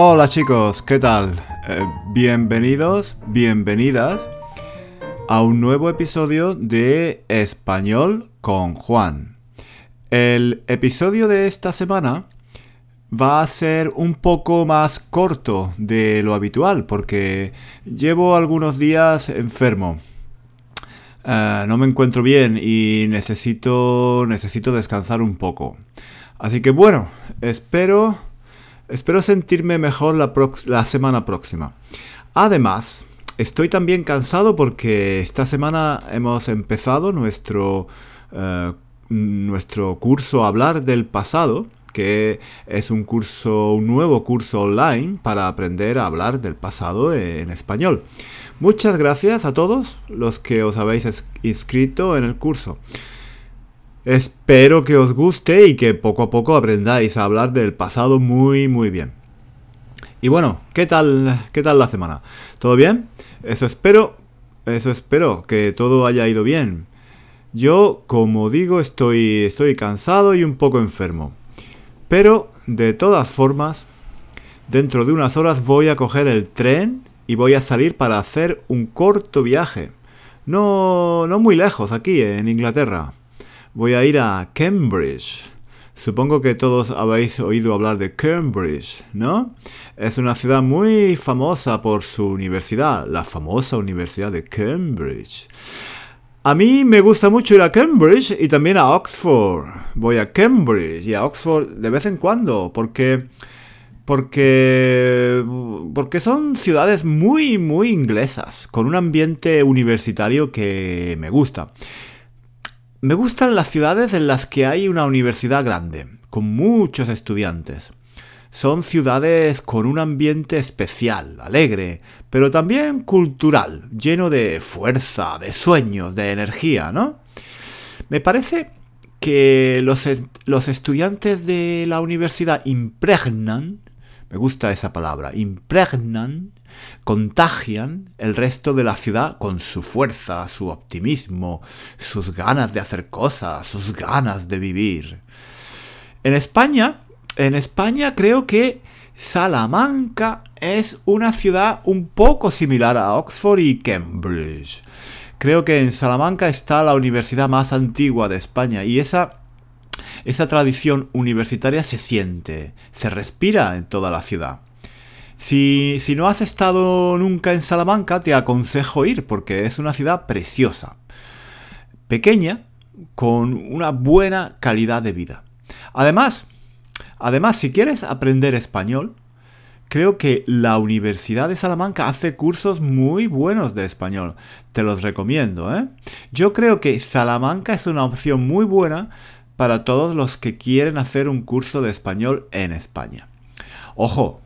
Hola chicos, ¿qué tal? Eh, bienvenidos, bienvenidas a un nuevo episodio de Español con Juan. El episodio de esta semana va a ser un poco más corto de lo habitual porque llevo algunos días enfermo. Eh, no me encuentro bien y necesito, necesito descansar un poco. Así que bueno, espero, espero sentirme mejor la, semana próxima. Además, estoy también cansado porque esta semana hemos empezado nuestro, uh, nuestro curso Hablar del Pasado que es un curso, un nuevo curso online para aprender a hablar del pasado en español. Muchas gracias a todos los que os habéis inscrito en el curso. Espero que os guste y que poco a poco aprendáis a hablar del pasado muy muy bien. Y bueno, ¿qué tal, qué tal la semana? ¿Todo bien? Eso espero, eso espero que todo haya ido bien. Yo, como digo, estoy, estoy cansado y un poco enfermo. Pero, de todas formas, dentro de unas horas voy a coger el tren y voy a salir para hacer un corto viaje. No, no muy lejos, aquí en Inglaterra. Voy a ir a Cambridge. Supongo que todos habéis oído hablar de Cambridge, ¿no? Es una ciudad muy famosa por su universidad, la famosa Universidad de Cambridge. A mí me gusta mucho ir a Cambridge y también a Oxford. Voy a Cambridge y a Oxford de vez en cuando porque porque porque son ciudades muy muy inglesas con un ambiente universitario que me gusta. Me gustan las ciudades en las que hay una universidad grande con muchos estudiantes. Son ciudades con un ambiente especial, alegre, pero también cultural, lleno de fuerza, de sueños, de energía, ¿no? Me parece que los, los estudiantes de la universidad impregnan, me gusta esa palabra, impregnan, contagian el resto de la ciudad con su fuerza, su optimismo, sus ganas de hacer cosas, sus ganas de vivir. En España en España creo que Salamanca es una ciudad un poco similar a Oxford y Cambridge. Creo que en Salamanca está la universidad más antigua de España y esa, esa tradición universitaria se siente, se respira en toda la ciudad. Si, si no has estado nunca en Salamanca, te aconsejo ir porque es una ciudad preciosa, pequeña, con una buena calidad de vida. Además, Además, si quieres aprender español, creo que la Universidad de Salamanca hace cursos muy buenos de español. Te los recomiendo, ¿eh? Yo creo que Salamanca es una opción muy buena para todos los que quieren hacer un curso de español en España. Ojo,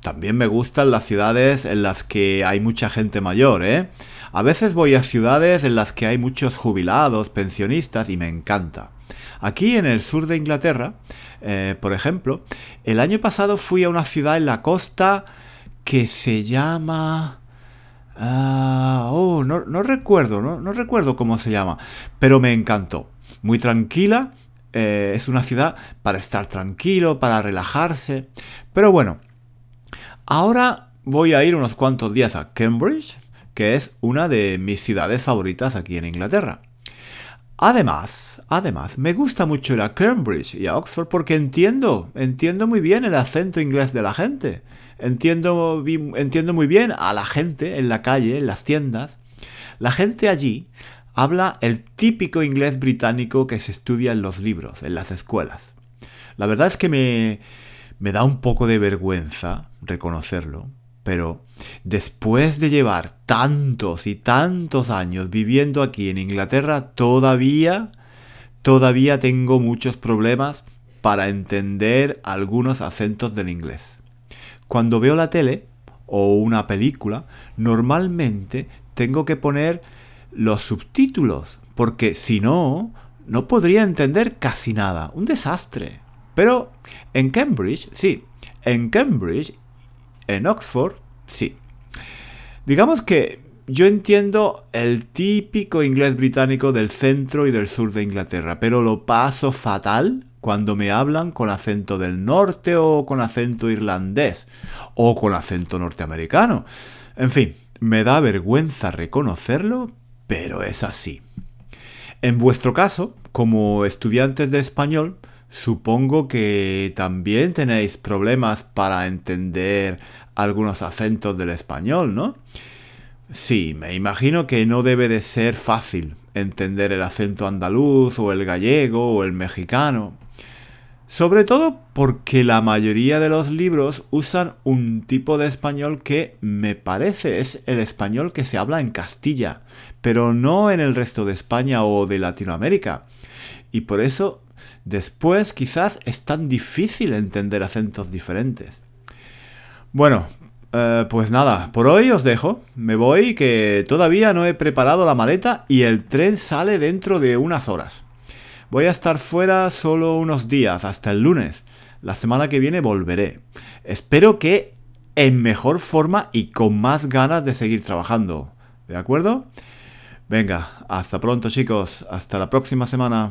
también me gustan las ciudades en las que hay mucha gente mayor, ¿eh? A veces voy a ciudades en las que hay muchos jubilados, pensionistas y me encanta. Aquí en el sur de Inglaterra, eh, por ejemplo, el año pasado fui a una ciudad en la costa que se llama... Ah, oh, no, recuerdo, no, recuerdo cómo se llama, pero me encantó. Muy tranquila, eh, es una ciudad para estar tranquilo, para relajarse. Pero bueno, ahora voy a ir unos cuantos días a Cambridge, que es una de mis ciudades favoritas aquí en Inglaterra. Además, además, me gusta mucho ir a Cambridge y a Oxford porque entiendo, entiendo muy bien el acento inglés de la gente. Entiendo, entiendo muy bien a la gente en la calle, en las tiendas. La gente allí habla el típico inglés británico que se estudia en los libros, en las escuelas. La verdad es que me, me da un poco de vergüenza reconocerlo, pero después de llevar tantos y tantos años viviendo aquí en Inglaterra, todavía, todavía tengo muchos problemas para entender algunos acentos del inglés. Cuando veo la tele o una película, normalmente tengo que poner los subtítulos, porque si no, no podría entender casi nada. Un desastre. Pero en Cambridge, sí, en Cambridge en Oxford, sí. Digamos que yo entiendo el típico inglés británico del centro y del sur de Inglaterra, pero lo paso fatal cuando me hablan con acento del norte o con acento irlandés o con acento norteamericano. En fin, me da vergüenza reconocerlo, pero es así. En vuestro caso, como estudiantes de español, supongo que también tenéis problemas para entender algunos acentos del español, ¿no? Sí, me imagino que no debe de ser fácil entender el acento andaluz o el gallego o el mexicano. Sobre todo porque la mayoría de los libros usan un tipo de español que me parece es el español que se habla en Castilla, pero no en el resto de España o de Latinoamérica. Y por eso después quizás es tan difícil entender acentos diferentes. Bueno, eh, pues nada, por hoy os dejo. Me voy que todavía no he preparado la maleta y el tren sale dentro de unas horas. Voy a estar fuera solo unos días, hasta el lunes. La semana que viene volveré. Espero que en mejor forma y con más ganas de seguir trabajando. ¿De acuerdo? Venga, hasta pronto chicos. Hasta la próxima semana.